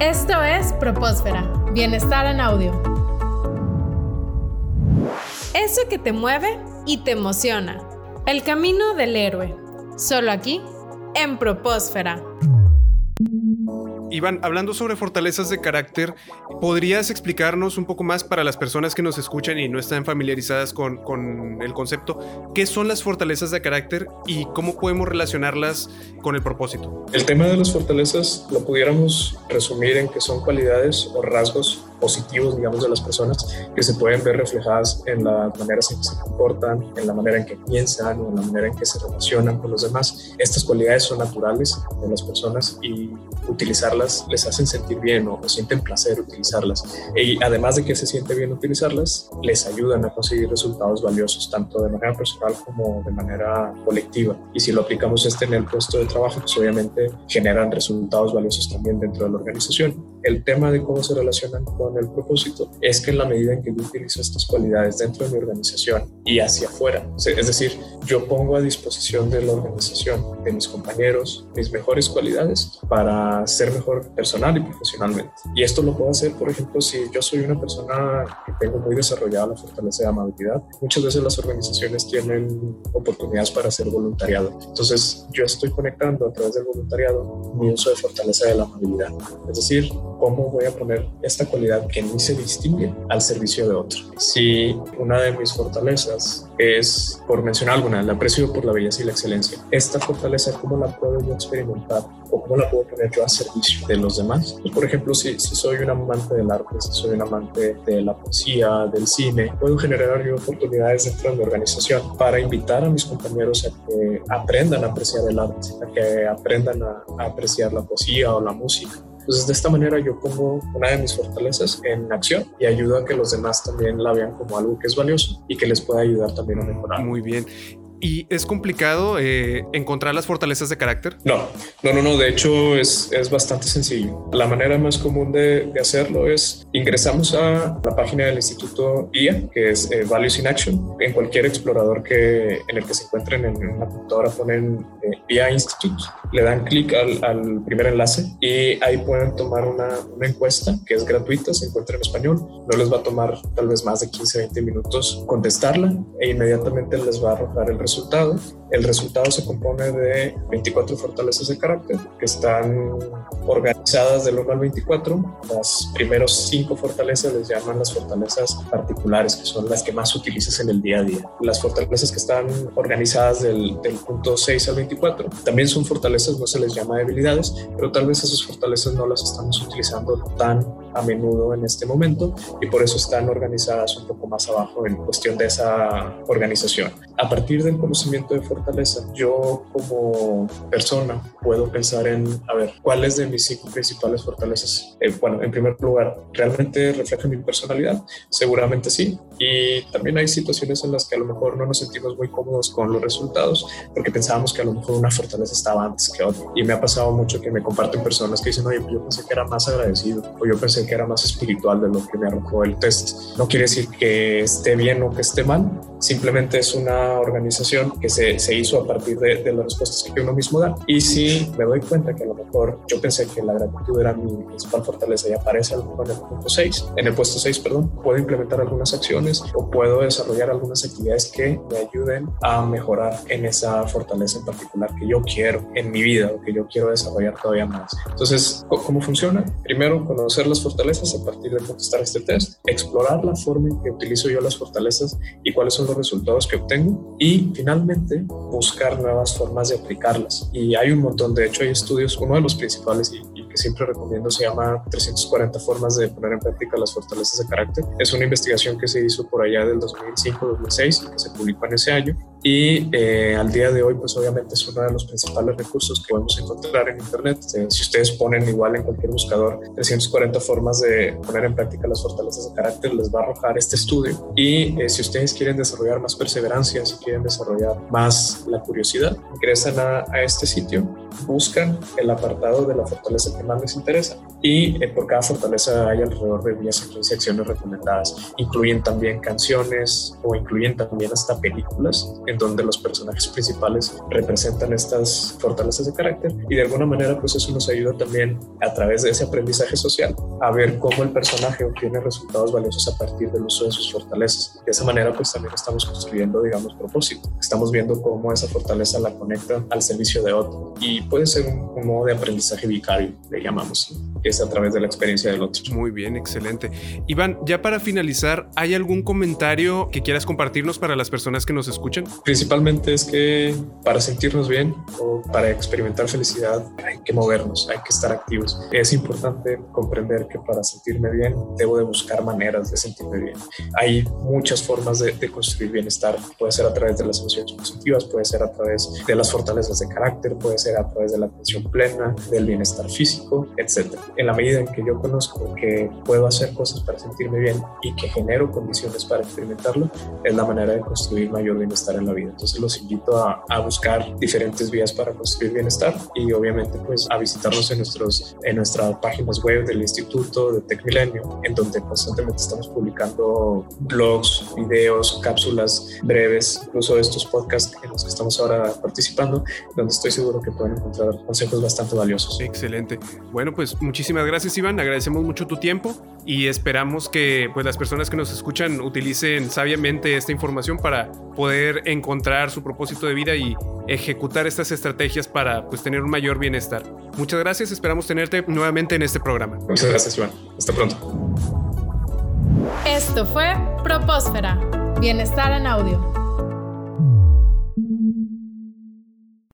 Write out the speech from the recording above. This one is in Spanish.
Esto es Propósfera, Bienestar en Audio. Eso que te mueve y te emociona. El camino del héroe. Solo aquí, en Propósfera. Iván, hablando sobre fortalezas de carácter, ¿podrías explicarnos un poco más para las personas que nos escuchan y no están familiarizadas con, con, el concepto, qué son las fortalezas de carácter y cómo podemos relacionarlas con el propósito? El tema de las fortalezas lo pudiéramos resumir en que son cualidades o rasgos positivos, digamos, de las personas que se pueden ver reflejadas en las maneras en que se comportan, en la manera en que piensan o en la manera en que se relacionan con los demás. Estas cualidades son naturales de las personas y utilizarlas les hacen sentir bien o, sienten placer utilizarlas. Y además de que se siente bien utilizarlas, les ayudan a conseguir resultados valiosos, tanto de manera personal como de manera colectiva. Y si lo aplicamos este en el puesto de trabajo, pues obviamente generan resultados valiosos también dentro de la organización. El tema de cómo se relacionan con el propósito es que en la medida en que yo utilizo estas cualidades dentro de mi organización y hacia afuera, es decir, yo pongo a disposición de la organización, de mis compañeros, mis mejores cualidades para ser mejor personal y profesionalmente. Y esto lo puedo hacer, por ejemplo, si yo soy una persona que tengo muy desarrollada la fortaleza de amabilidad. Muchas veces las organizaciones tienen oportunidades para hacer voluntariado. Entonces, yo estoy conectando a través del voluntariado mi uso de fortaleza de la amabilidad. Es decir, cómo voy a poner esta cualidad que en mí se distingue al servicio de otro. Si una de mis fortalezas es, por mencionar alguna, el aprecio por la belleza y la excelencia. Esta fortaleza, ¿cómo la puedo yo experimentar o cómo la puedo poner yo a servicio de los demás? Pues, por ejemplo, si, si soy un amante del arte, si soy un amante de la poesía, del cine, puedo generar yo oportunidades dentro de mi organización para invitar a mis compañeros a que aprendan a apreciar el arte, a que aprendan a, a apreciar la poesía o la música entonces, de esta manera yo pongo una de mis fortalezas en acción y ayudo a que los demás también la vean como algo que es valioso y que les pueda ayudar también a mejorar. Muy bien. ¿Y es complicado eh, encontrar las fortalezas de carácter? No, no, no, no. De hecho, es, es bastante sencillo. La manera más común de, de, hacerlo es ingresamos a la página del Instituto IA, que es eh, Values in Action. En cualquier explorador que, en el que se encuentren en una computadora ponen eh, IA Institute, le dan clic al, al, primer enlace y ahí pueden tomar una, una, encuesta que es gratuita, se encuentra en español. No les va a tomar tal vez más de 15, 20 minutos contestarla e inmediatamente les va a arrojar el resultado. El resultado se compone de 24 fortalezas de carácter que están organizadas del 1 al 24. Las primeros cinco fortalezas les llaman las fortalezas particulares, que son las que más utilizas en el día a día. Las fortalezas que están organizadas del, del punto 6 al 24 también son fortalezas, no se les llama debilidades, pero tal vez esas fortalezas no las estamos utilizando tan a menudo en este momento y por eso están organizadas un poco más abajo en cuestión de esa organización. A partir del conocimiento de fortaleza, yo como persona puedo pensar en, a ver, ¿cuáles de mis cinco principales fortalezas? Eh, bueno, en primer lugar, ¿realmente reflejan mi personalidad? Seguramente sí. Y también hay situaciones en las que a lo mejor no nos sentimos muy cómodos con los resultados porque pensábamos que a lo mejor una fortaleza estaba antes que otra. Y me ha pasado mucho que me comparten personas que dicen, oye, yo pensé que era más agradecido o yo pensé que era más espiritual de lo que me arrojó el test. No quiere decir que esté bien o que esté mal, simplemente es una organización que se, se hizo a partir de, de, las respuestas que uno mismo da. Y si me doy cuenta que a lo mejor yo pensé que la gratitud era mi principal fortaleza y aparece a lo mejor en el punto 6, en el puesto 6, perdón, puedo implementar algunas acciones o puedo desarrollar algunas actividades que me ayuden a mejorar en esa fortaleza en particular que yo quiero en mi vida o que yo quiero desarrollar todavía más. Entonces, ¿cómo funciona? Primero, conocer las fortalezas a partir de contestar este test, explorar la forma en que utilizo yo las fortalezas y cuáles son los resultados que obtengo y finalmente buscar nuevas formas de aplicarlas. Y hay un montón, de hecho hay estudios, uno de los principales y, y que siempre recomiendo se llama 340 formas de poner en práctica las fortalezas de carácter. Es una investigación que se hizo por allá del 2005-2006 y que se publicó en ese año y eh, al día de hoy pues obviamente es uno de los principales recursos que podemos encontrar en internet. Eh, si ustedes ponen igual en cualquier buscador 340 formas de poner en práctica las fortalezas de carácter, les va a arrojar este estudio. Y eh, si ustedes quieren desarrollar más perseverancia, si quieren desarrollar más la curiosidad, ingresan a, a este sitio, buscan el apartado de la fortaleza que más les interesa y eh, por cada fortaleza hay alrededor de 10 a 15 acciones recomendadas. Incluyen también canciones o incluyen también hasta películas en donde los personajes principales representan estas fortalezas de carácter y de alguna manera pues eso nos ayuda también a través de ese aprendizaje social a ver cómo el personaje obtiene resultados valiosos a partir del uso de sus fortalezas. De esa manera pues también estamos construyendo digamos propósito. Estamos viendo cómo esa fortaleza la conecta al servicio de otro y puede ser un, un modo de aprendizaje vicario, le llamamos que es a través de la experiencia del otro. Muy bien, excelente. Iván, ya para finalizar, ¿hay algún comentario que quieras compartirnos para las personas que nos escuchan? Principalmente es que para sentirnos bien o para experimentar felicidad hay que movernos, hay que estar activos. Es importante comprender que para sentirme bien debo de buscar maneras de sentirme bien. Hay muchas formas de, de construir bienestar. Puede ser a través de las emociones positivas, puede ser a través de las fortalezas de carácter, puede ser a través de la atención plena, del bienestar físico, etcétera en la medida en que yo conozco que puedo hacer cosas para sentirme bien y que genero condiciones para experimentarlo, es la manera de construir mayor bienestar en la vida. Entonces los invito a, a buscar diferentes vías para construir bienestar y obviamente pues a visitarnos en, nuestros, en nuestras páginas web del Instituto de Tech Milenio, en donde constantemente estamos publicando blogs, videos, cápsulas breves, incluso estos podcasts en los que estamos ahora participando, donde estoy seguro que pueden encontrar consejos bastante valiosos. Excelente. Bueno, pues muchísimas gracias Iván, agradecemos mucho tu tiempo y esperamos que pues, las personas que nos escuchan utilicen sabiamente esta información para poder encontrar su propósito de vida y ejecutar estas estrategias para pues, tener un mayor bienestar. Muchas gracias, esperamos tenerte nuevamente en este programa. Muchas gracias Iván, hasta pronto. Esto fue Propósfera, Bienestar en Audio.